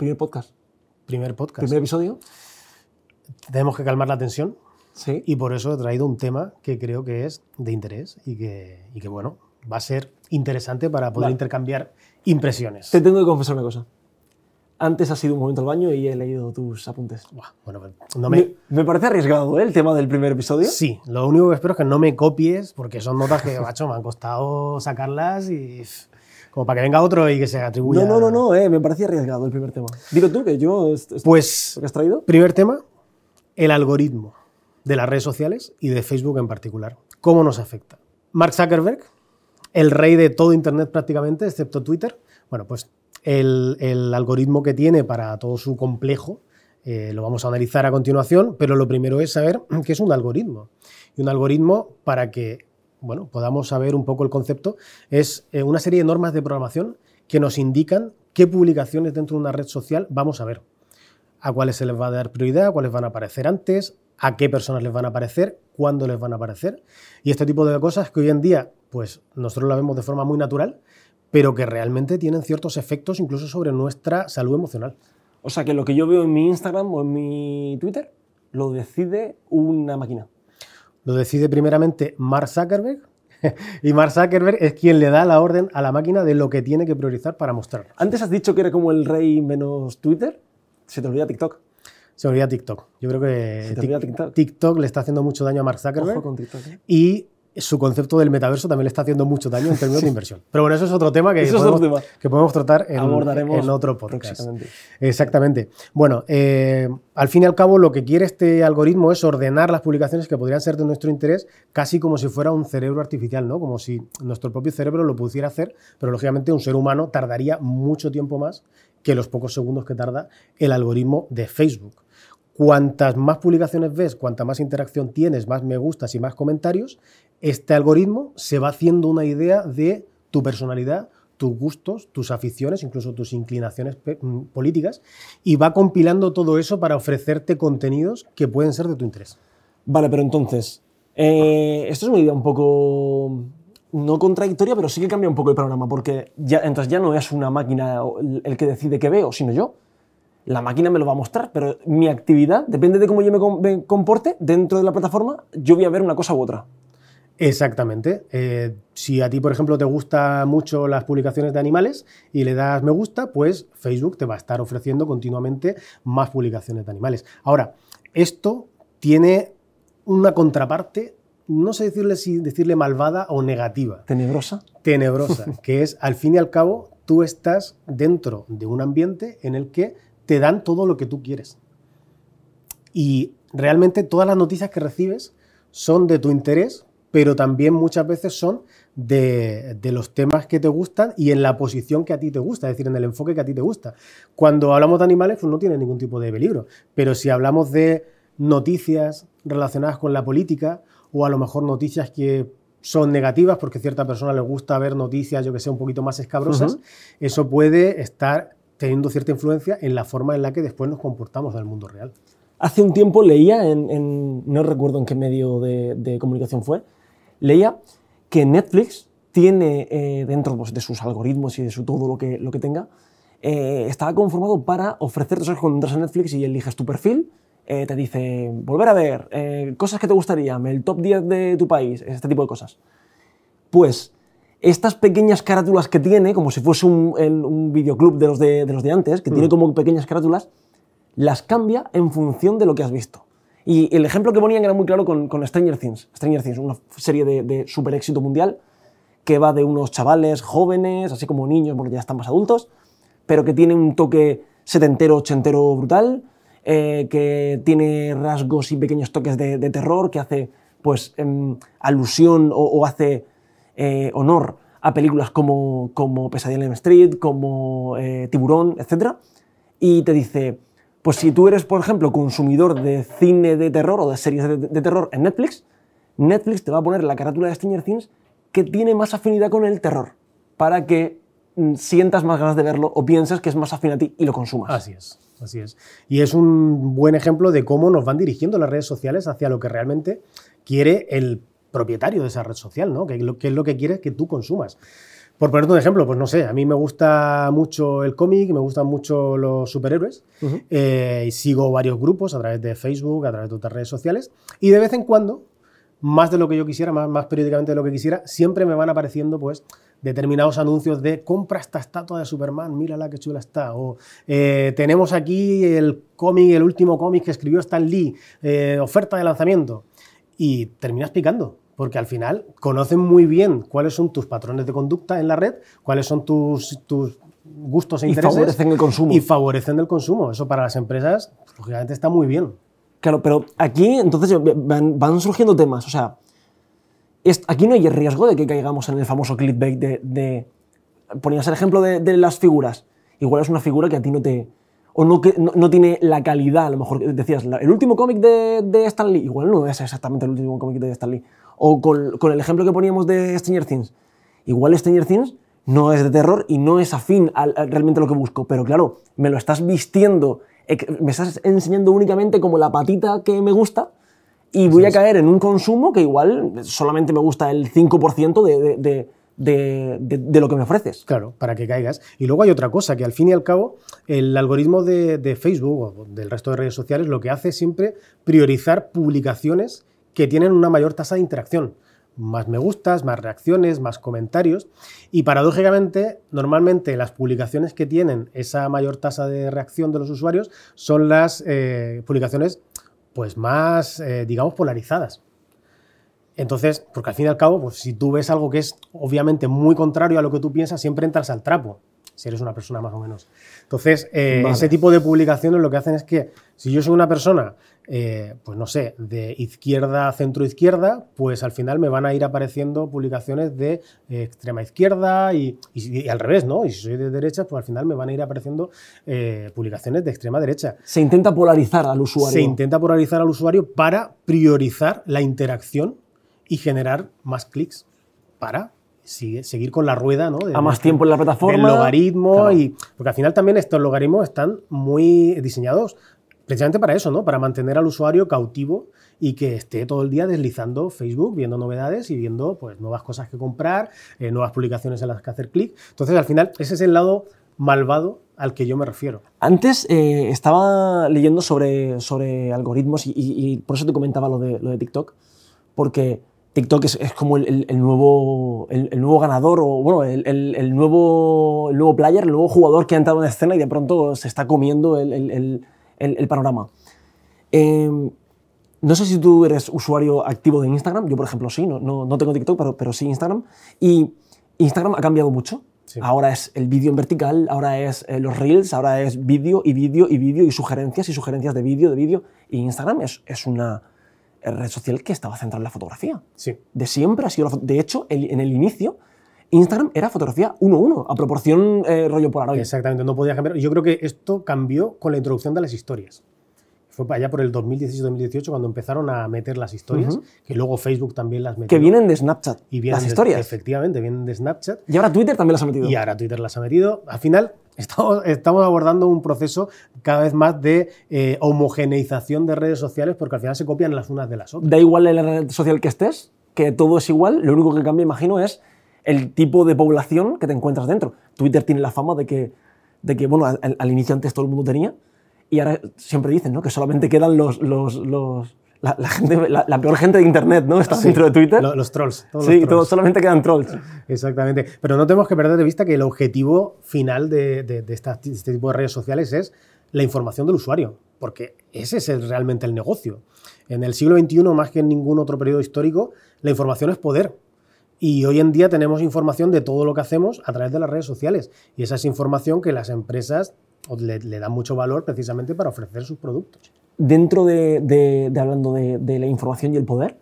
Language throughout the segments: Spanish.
Primer podcast. Primer podcast. Primer episodio. Tenemos que calmar la tensión Sí. y por eso he traído un tema que creo que es de interés y que, y que bueno, va a ser interesante para poder intercambiar impresiones. Te tengo que confesar una cosa. Antes ha sido un momento al baño y he leído tus apuntes. Buah, bueno, no me, Me, me parece arriesgado ¿eh? el tema del primer episodio. Sí, lo único que espero es que no me copies, porque son notas que, macho, me han costado sacarlas y. Como para que venga otro y que se atribuya. No, no, no, no, eh, me parecía arriesgado el primer tema. Digo tú que yo. Pues, ¿Lo que has traído? primer tema: el algoritmo de las redes sociales y de Facebook en particular. ¿Cómo nos afecta? Mark Zuckerberg, el rey de todo Internet prácticamente, excepto Twitter, bueno, pues el, el algoritmo que tiene para todo su complejo eh, lo vamos a analizar a continuación, pero lo primero es saber qué es un algoritmo. Y un algoritmo, para que bueno, podamos saber un poco el concepto, es eh, una serie de normas de programación que nos indican qué publicaciones dentro de una red social vamos a ver a cuáles se les va a dar prioridad, cuáles van a aparecer antes, a qué personas les van a aparecer, cuándo les van a aparecer. Y este tipo de cosas que hoy en día, pues nosotros la vemos de forma muy natural, pero que realmente tienen ciertos efectos incluso sobre nuestra salud emocional. O sea, que lo que yo veo en mi Instagram o en mi Twitter lo decide una máquina. Lo decide primeramente Mark Zuckerberg, y Mark Zuckerberg es quien le da la orden a la máquina de lo que tiene que priorizar para mostrar. Antes has dicho que era como el rey menos Twitter. Se te olvida TikTok. Se olvida TikTok. Yo creo que TikTok. TikTok le está haciendo mucho daño a Mark Zuckerberg. Ojo con TikTok. ¿eh? y su concepto del metaverso también le está haciendo mucho daño en términos de inversión. Pero bueno, eso es otro tema que, podemos, otro tema. que podemos tratar en, Abordaremos en otro podcast. Exactamente. Bueno, eh, al fin y al cabo lo que quiere este algoritmo es ordenar las publicaciones que podrían ser de nuestro interés casi como si fuera un cerebro artificial, ¿no? Como si nuestro propio cerebro lo pudiera hacer, pero lógicamente un ser humano tardaría mucho tiempo más que los pocos segundos que tarda el algoritmo de Facebook. Cuantas más publicaciones ves, cuanta más interacción tienes, más me gustas y más comentarios, este algoritmo se va haciendo una idea de tu personalidad, tus gustos, tus aficiones, incluso tus inclinaciones mm, políticas, y va compilando todo eso para ofrecerte contenidos que pueden ser de tu interés. Vale, pero entonces, eh, esto es una idea un poco no contradictoria, pero sí que cambia un poco el panorama, porque ya, entonces ya no es una máquina el que decide qué veo, sino yo. La máquina me lo va a mostrar, pero mi actividad, depende de cómo yo me comporte dentro de la plataforma, yo voy a ver una cosa u otra. Exactamente. Eh, si a ti, por ejemplo, te gustan mucho las publicaciones de animales y le das me gusta, pues Facebook te va a estar ofreciendo continuamente más publicaciones de animales. Ahora, esto tiene una contraparte, no sé decirle si decirle malvada o negativa, Tenebrosa. tenebrosa, que es al fin y al cabo tú estás dentro de un ambiente en el que te dan todo lo que tú quieres. Y realmente todas las noticias que recibes son de tu interés, pero también muchas veces son de, de los temas que te gustan y en la posición que a ti te gusta, es decir, en el enfoque que a ti te gusta. Cuando hablamos de animales, pues no tiene ningún tipo de peligro, pero si hablamos de noticias relacionadas con la política o a lo mejor noticias que son negativas porque a cierta persona le gusta ver noticias, yo que sé, un poquito más escabrosas, eso puede estar teniendo cierta influencia en la forma en la que después nos comportamos en el mundo real. Hace un tiempo leía, en, en- no recuerdo en qué medio de, de comunicación fue, leía que Netflix tiene eh, dentro pues, de sus algoritmos y de su todo lo que, lo que tenga, eh, estaba conformado para ofrecerte, ¿sabes? Cuando entras a Netflix y eliges tu perfil, eh, te dice, volver a ver, eh, cosas que te gustarían, el top 10 de tu país, este tipo de cosas. Pues estas pequeñas carátulas que tiene, como si fuese un, el- un videoclub de los de, de los de antes, que tiene como pequeñas carátulas, las cambia en función de lo que has visto. Y el ejemplo que ponían era muy claro con, con Stranger Things. Stranger Things, una serie de, de super éxito mundial que va de unos chavales jóvenes, así como niños, porque ya están más adultos, pero que tiene un toque setentero, ochentero brutal, eh, que tiene rasgos y pequeños toques de, terror, que hace pues em, alusión o, o hace eh, honor a películas como, como Pesadilla en Elm Street, como eh, Tiburón, etc. Y te dice, pues si tú eres, por ejemplo, consumidor de cine de terror o de series de, terror en Netflix, Netflix te va a poner la carátula de Stranger Things que tiene más afinidad con el terror, para que mm, sientas más ganas de verlo o pienses que es más afín a ti y lo consumas. Así es, así es. Y es un buen ejemplo de cómo nos van dirigiendo las redes sociales hacia lo que realmente quiere el propietario de esa red social, ¿no? Que es lo que quiere que tú consumas. Por ponerte un ejemplo, pues no sé, a mí me gusta mucho el cómic, me gustan mucho los superhéroes eh, y sigo varios grupos a través de Facebook, a través de otras redes sociales y de vez en cuando, más de lo que yo quisiera, más, más periódicamente de lo que quisiera, siempre me van apareciendo pues determinados anuncios de compra esta estatua de Superman, mírala qué chula está. O eh, tenemos aquí el cómic, el último cómic que escribió Stan Lee, eh, oferta de lanzamiento. Y terminas picando, porque al final conocen muy bien cuáles son tus patrones de conducta en la red, cuáles son tus, tus gustos e intereses. Y favorecen el consumo. Y favorecen el consumo. Eso para las empresas, lógicamente, está muy bien. Claro, pero aquí entonces van, van surgiendo temas. O sea, aquí no hay riesgo de que caigamos en el famoso clickbait de, de ponías el ejemplo de, las figuras. Igual es una figura que a ti no te... O no, que, no, tiene la calidad, a lo mejor decías, el último cómic de, de Stan Lee, igual no es exactamente el último cómic de Stan Lee. O con, con, el ejemplo que poníamos de Stranger Things, igual Stranger Things no es de terror y no es afín a, realmente a lo que busco, pero claro, me lo estás vistiendo, me estás enseñando únicamente como la patita que me gusta y voy a caer en un consumo que igual solamente me gusta el 5% de, de, de, de, lo que me ofreces. Claro, para que caigas. Y luego hay otra cosa, que al fin y al cabo el algoritmo de, Facebook o del resto de redes sociales lo que hace es siempre priorizar publicaciones que tienen una mayor tasa de interacción. Más me gustas, más reacciones, más comentarios. Y paradójicamente, normalmente las publicaciones que tienen esa mayor tasa de reacción de los usuarios son las eh, publicaciones pues más, eh, digamos, polarizadas. Entonces, porque al fin y al cabo, pues si tú ves algo que es obviamente muy contrario a lo que tú piensas, siempre entras al trapo, si eres una persona más o menos. Entonces, eh, ese tipo de publicaciones lo que hacen es que si yo soy una persona eh, pues no sé, de izquierda a centro izquierda, pues al final me van a ir apareciendo publicaciones de eh, extrema izquierda y, al revés, ¿no? Y si soy de derecha, pues al final me van a ir apareciendo eh, publicaciones de extrema derecha. Se intenta polarizar al usuario. Se intenta polarizar al usuario para priorizar la interacción y generar más clics para seguir con la rueda, ¿no? a más tiempo en la plataforma. El logaritmo y porque al final también estos logaritmos están muy diseñados precisamente para eso, ¿no? Para mantener al usuario cautivo y que esté todo el día deslizando Facebook, viendo novedades y viendo pues, nuevas cosas que comprar, eh, nuevas publicaciones en las que hacer clic. Entonces, al final, ese es el lado malvado al que yo me refiero. Antes eh, estaba leyendo sobre, sobre algoritmos y, por eso te comentaba lo de, lo de TikTok, porque TikTok es, como el, nuevo, el, nuevo ganador o bueno, el, nuevo, el nuevo player, el nuevo jugador que ha entrado en escena y de pronto se está comiendo el el, panorama. Em, no sé si tú eres usuario activo de Instagram, yo por ejemplo sí, no, no, tengo TikTok, pero, pero sí Instagram. Y Instagram ha cambiado mucho. Ahora es el vídeo en vertical, ahora es eh, los reels, ahora es vídeo y vídeo y vídeo y sugerencias y sugerencias de vídeo, de vídeo. Y Instagram es, es una red social que estaba centrada en la fotografía. Sí. De siempre ha sido De hecho, en el inicio, Instagram era fotografía 1-1, a proporción eh, rollo Polaroid. Exactamente, no podía cambiar. Yo creo que esto cambió con la introducción de las historias. Fue allá por el 2016-2018 cuando empezaron a meter las historias, que luego Facebook también las metió. Que vienen de Snapchat, y las historias. efectivamente, vienen de Snapchat. Y ahora Twitter también las ha metido. Y ahora Twitter las ha metido. Al final, estamos, estamos abordando un proceso cada vez más de eh, homogeneización de redes sociales porque al final se copian las unas de las otras. Da igual en la red social que estés, que todo es igual, lo único que cambia, imagino, es el tipo de población que te encuentras dentro. Twitter tiene la fama de que, de que bueno, al, inicio antes todo el mundo tenía, y ahora siempre dicen ¿no? que solamente quedan los, los, los la, gente, la, peor gente de Internet, ¿no? Está dentro de Twitter. Los, trolls. sí, solamente quedan trolls. Exactamente. Pero no tenemos que perder de vista que el objetivo final de, de, de este tipo de redes sociales es la información del usuario, porque ese es realmente el negocio. En el siglo XXI, más que en ningún otro periodo histórico, la información es poder. Y hoy en día tenemos información de todo lo que hacemos a través de las redes sociales. Y esa es información que las empresas le, dan mucho valor precisamente para ofrecer sus productos. Dentro de, hablando de, la información y el poder,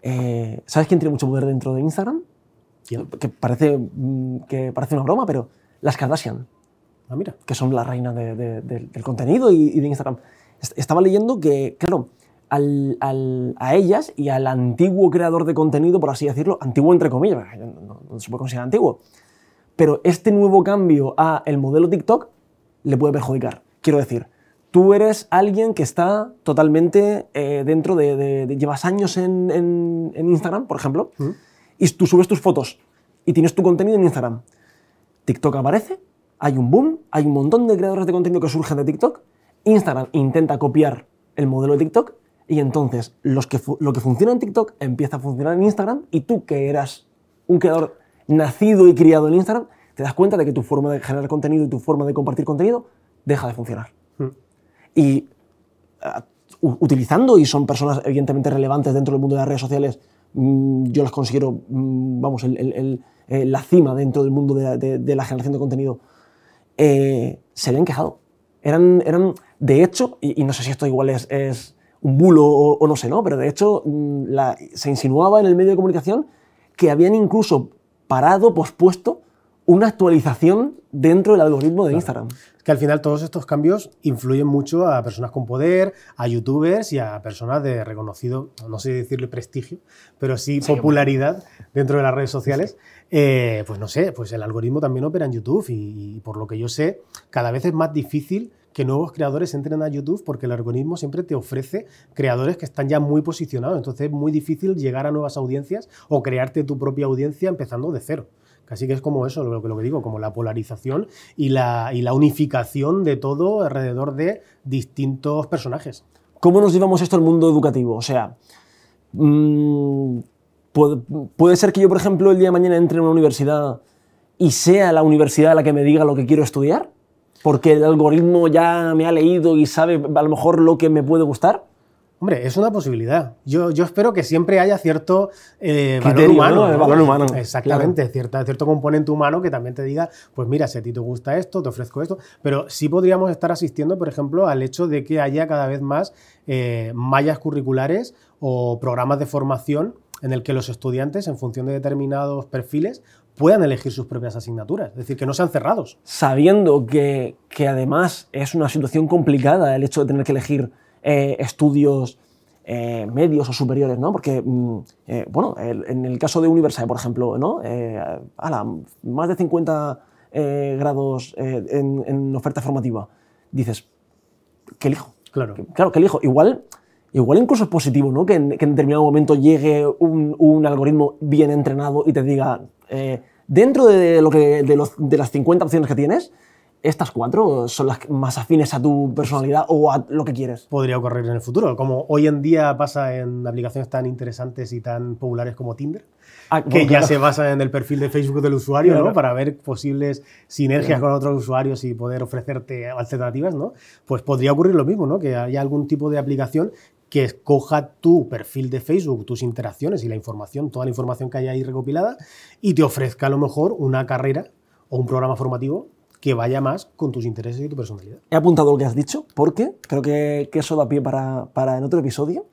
eh, ¿sabes quién tiene mucho poder dentro de Instagram? Que parece, mm, que parece una broma, pero las Kardashian. Ah, mira. Que son la reina del contenido y, y de Instagram. Estaba leyendo que, claro, a ellas y al antiguo creador de contenido, por así decirlo, antiguo entre comillas, no, se puede considerar antiguo, pero este nuevo cambio a el modelo TikTok le puede perjudicar. Quiero decir, tú eres alguien que está totalmente eh, dentro de, llevas años en, Instagram, por ejemplo, y tú subes tus fotos y tienes tu contenido en Instagram. TikTok aparece, hay un boom, hay un montón de creadores de contenido que surgen de TikTok, Instagram intenta copiar el modelo de TikTok y entonces los que lo que funciona en TikTok empieza a funcionar en Instagram y tú que eras un creador nacido y criado en Instagram, te das cuenta de que tu forma de generar contenido y tu forma de compartir contenido deja de funcionar. Hmm. Y ah, utilizando, y son personas evidentemente relevantes dentro del mundo de las redes sociales, mm, yo las considero, mm, vamos, el, la cima dentro del mundo de, la generación de contenido, eh, se habían quejado. Eran, eran de hecho, y, no sé si esto igual es, es un bulo o, no sé, ¿no? Pero de hecho mm, se insinuaba en el medio de comunicación que habían incluso parado, pospuesto, una actualización dentro del algoritmo de Instagram. Es que al final todos estos cambios influyen mucho a personas con poder, a youtubers y a personas de reconocido, no sé decirle prestigio, pero sí, popularidad dentro de las redes sociales. Eh, pues no sé, pues el algoritmo también opera en YouTube y, por lo que yo sé, cada vez es más difícil que nuevos creadores entren a YouTube porque el algoritmo siempre te ofrece creadores que están ya muy posicionados. Entonces es muy difícil llegar a nuevas audiencias o crearte tu propia audiencia empezando de cero. Casi que es como eso, lo que, lo que digo, como la polarización y la, y la unificación de todo alrededor de distintos personajes. ¿Cómo nos llevamos esto al mundo educativo? O sea, mm, puede, puede ser que yo, por ejemplo, el día de mañana entre en una universidad y sea la universidad la que me diga lo que quiero estudiar porque el algoritmo ya me ha leído y sabe a lo mejor lo que me puede gustar? Hombre, es una posibilidad. Yo, yo espero que siempre haya cierto eh, valor humano. valor humano. Exactamente, cierto componente humano que también te diga, pues mira, si a ti te gusta esto, te ofrezco esto. Pero sí podríamos estar asistiendo, por ejemplo, al hecho de que haya cada vez más eh, mallas curriculares o programas de formación en el que los estudiantes, en función de determinados perfiles, puedan elegir sus propias asignaturas, es decir, que no sean cerrados. Sabiendo que, que además es una situación complicada el hecho de tener que elegir eh, estudios eh, medios o superiores, ¿no? Porque, mm, eh, bueno, en el caso de Universal, por ejemplo, ¿no? más de 50 grados en, oferta formativa, dices, ¿qué elijo? Claro. Claro, ¿qué elijo? Igual... Igual incluso es positivo, ¿no? Que en, determinado momento llegue un, un, algoritmo bien entrenado y te diga, eh, dentro de, lo que, de, las 50 opciones que tienes, estas cuatro son las más afines a tu personalidad o a lo que quieres. Podría ocurrir en el futuro, como hoy en día pasa en aplicaciones tan interesantes y tan populares como Tinder, ah, que ya se basa en el perfil de Facebook del usuario, ¿no? Para ver posibles sinergias con otros usuarios y poder ofrecerte alternativas, ¿no? Pues podría ocurrir lo mismo, ¿no? Que haya algún tipo de aplicación que escoja tu perfil de Facebook, tus interacciones y la información, toda la información que hay ahí recopilada, y te ofrezca a lo mejor una carrera o un programa formativo que vaya más con tus intereses y tu personalidad. He apuntado lo que has dicho porque creo que, eso da pie para, para, en otro episodio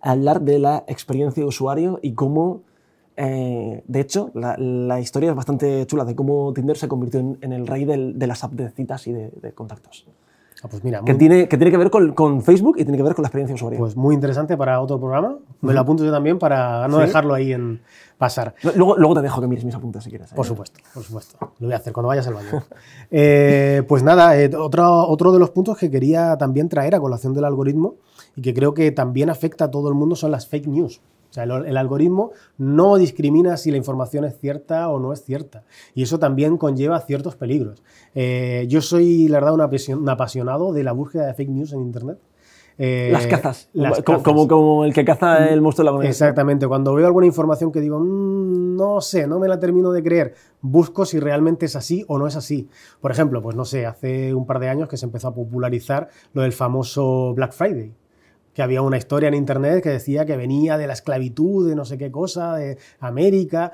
hablar de la experiencia de usuario y cómo, eh, de hecho, la, historia es bastante chula de cómo Tinder se convirtió en, el rey de las apps de citas y de contactos. Ah, pues mira, que, tiene, que tiene que ver con, Facebook y tiene que ver con la experiencia usuario. Pues muy interesante para otro programa. Me lo apunto yo también para no dejarlo ahí en pasar. Luego, luego te dejo que mires mis apuntes si quieres. ¿eh? Por supuesto, por supuesto. Lo voy a hacer cuando vayas al baño. Eh, pues nada, eh, otro, otro de los puntos que quería también traer a colación del algoritmo y que creo que también afecta a todo el mundo son las fake news. O sea, el, algoritmo no discrimina si la información es cierta o no es cierta. Y eso también conlleva ciertos peligros. Eh, yo soy, la verdad, un apasionado de la búsqueda de fake news en Internet. Eh, las cazas, Como, como, el que caza el monstruo de la moneda. Exactamente, cuando veo alguna información que digo, mm, no sé, no me la termino de creer, busco si realmente es así o no es así. Por ejemplo, pues no sé, hace un par de años que se empezó a popularizar lo del famoso Black Friday que había una historia en internet que decía que venía de la esclavitud, de no sé qué cosa, de América,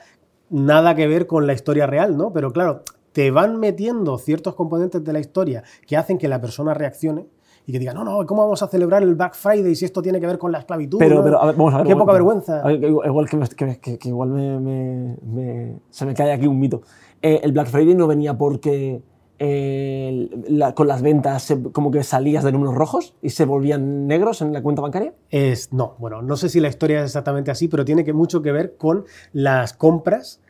nada que ver con la historia real, ¿no? Pero claro, te van metiendo ciertos componentes de la historia que hacen que la persona reaccione y que diga, no, no, ¿cómo vamos a celebrar el Black Friday si esto tiene que ver con la esclavitud? Pero, pero vamos a ver. Qué poca vergüenza. igual que, igual me, se me cae aquí un mito. Eh, el Black Friday no venía porque con las ventas como que salías de números rojos y se volvían negros en la cuenta bancaria? Es, no, bueno, no sé si la historia es exactamente así, pero tiene mucho que ver con las compras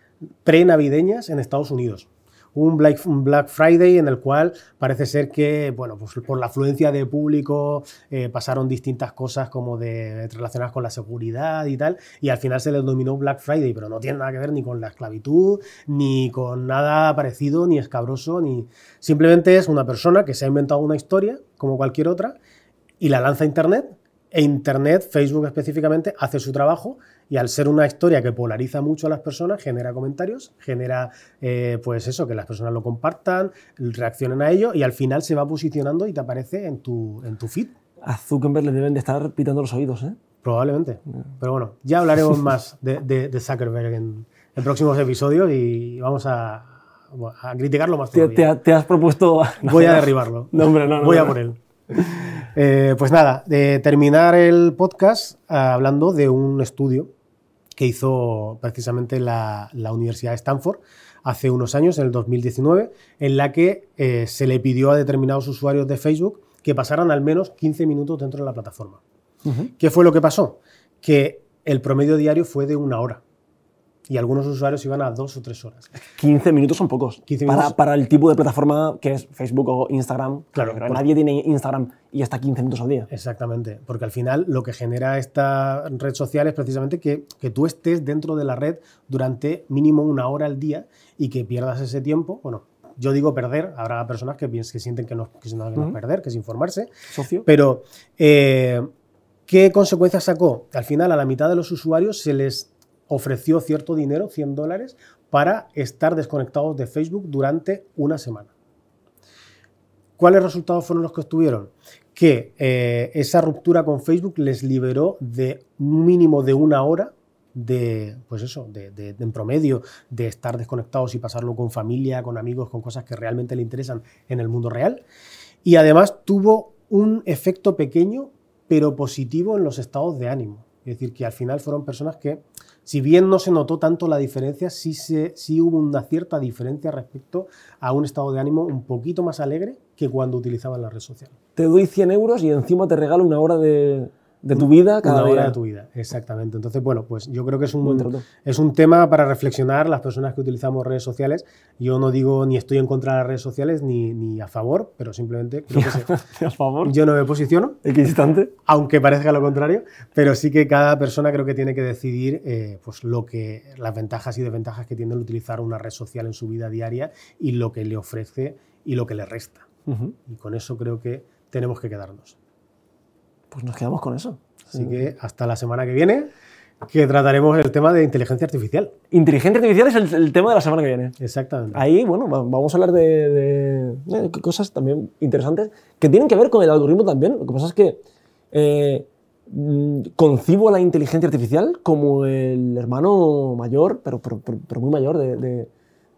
pre-navideñas en Estados Unidos un Black, Friday en el cual parece ser que, bueno, pues por la afluencia de público eh, pasaron distintas cosas como de relacionadas con la seguridad y tal, y al final se le denominó Black Friday, pero no tiene nada que ver ni con la esclavitud, ni con nada parecido, ni escabroso, ni... Simplemente es una persona que se ha inventado una historia, como cualquier otra, y la lanza a Internet, e Internet, Facebook específicamente, hace su trabajo y al ser una historia que polariza mucho a las personas, genera comentarios, genera, eh, pues eso, que las personas lo compartan, reaccionen a ello y al final se va posicionando y te aparece en tu, en tu feed. A Zuckerberg le deben de estar pitando los oídos, ¿eh? Probablemente. Pero bueno, ya hablaremos más de, de, Zuckerberg en, en, próximos episodios y vamos a, a criticarlo más todavía. Te, has propuesto... Voy a derribarlo. No, hombre, no, Voy a por él. Eh, pues nada, de terminar el podcast ah, hablando de un estudio que hizo precisamente la, Universidad de Stanford hace unos años, en el 2019, en la que eh, se le pidió a determinados usuarios de Facebook que pasaran al menos 15 minutos dentro de la plataforma. ¿Qué fue lo que pasó? Que el promedio diario fue de una hora y algunos usuarios iban a dos o tres horas. 15 minutos son pocos. Para, el tipo de plataforma que es Facebook o Instagram. Claro. nadie tiene Instagram y hasta 15 minutos al día. Exactamente. Porque al final lo que genera esta red social es precisamente que, que tú estés dentro de la red durante mínimo una hora al día y que pierdas ese tiempo. Bueno, yo digo perder, habrá personas que, que sienten que no, que es perder, que es informarse. Socio. Pero, eh, ¿qué consecuencias sacó? Al final, a la mitad de los usuarios se les ofreció cierto dinero, 100 dólares, para estar desconectados de Facebook durante una semana. ¿Cuáles resultados fueron los que obtuvieron? Que eh, esa ruptura con Facebook les liberó de un mínimo de una hora de, pues eso, de, en promedio, de estar desconectados y pasarlo con familia, con amigos, con cosas que realmente le interesan en el mundo real. Y además tuvo un efecto pequeño, pero positivo en los estados de ánimo. Es decir, que al final fueron personas que si bien no se notó tanto la diferencia, sí, sí hubo una cierta diferencia respecto a un estado de ánimo un poquito más alegre que cuando utilizaban la red social. Te doy 100 euros y encima te regalo una hora de, de tu vida cada Una hora de tu vida, exactamente. Entonces, bueno, pues yo creo que es un, es un tema para reflexionar las personas que utilizamos redes sociales. Yo no digo ni estoy en contra de las redes sociales ni, ni a favor, pero simplemente creo que a favor. yo no me posiciono. Equidistante. Aunque parezca lo contrario, pero sí que cada persona creo que tiene que decidir eh, pues lo que, las ventajas y desventajas que tiene el utilizar una red social en su vida diaria y lo que le ofrece y lo que le resta. Y con eso creo que tenemos que quedarnos. Pues nos quedamos con eso. Así que hasta la semana que viene, que trataremos el tema de inteligencia artificial. Inteligencia artificial es el, tema de la semana que viene. Exactamente. Ahí, bueno, vamos a hablar de, cosas también interesantes que tienen que ver con el algoritmo también. Lo que pasa es que eh, mm, concibo a la inteligencia artificial como el hermano mayor, pero, pero, muy mayor de,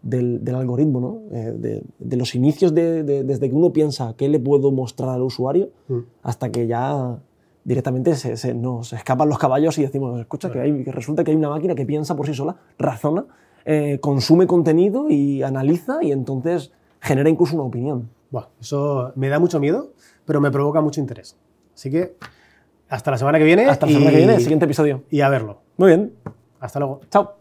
del, algoritmo, ¿no? Eh, de, los inicios desde que uno piensa qué le puedo mostrar al usuario mm. hasta que ya directamente se, nos escapan los caballos y decimos, escucha, que, hay, que resulta que hay una máquina que piensa por sí sola, razona, eh, consume contenido y analiza y entonces genera incluso una opinión. Bueno, eso me da mucho miedo, pero me provoca mucho interés. Así que hasta la semana que viene. Hasta la semana que viene, siguiente episodio. Y a verlo. Muy bien. Hasta luego. Chao.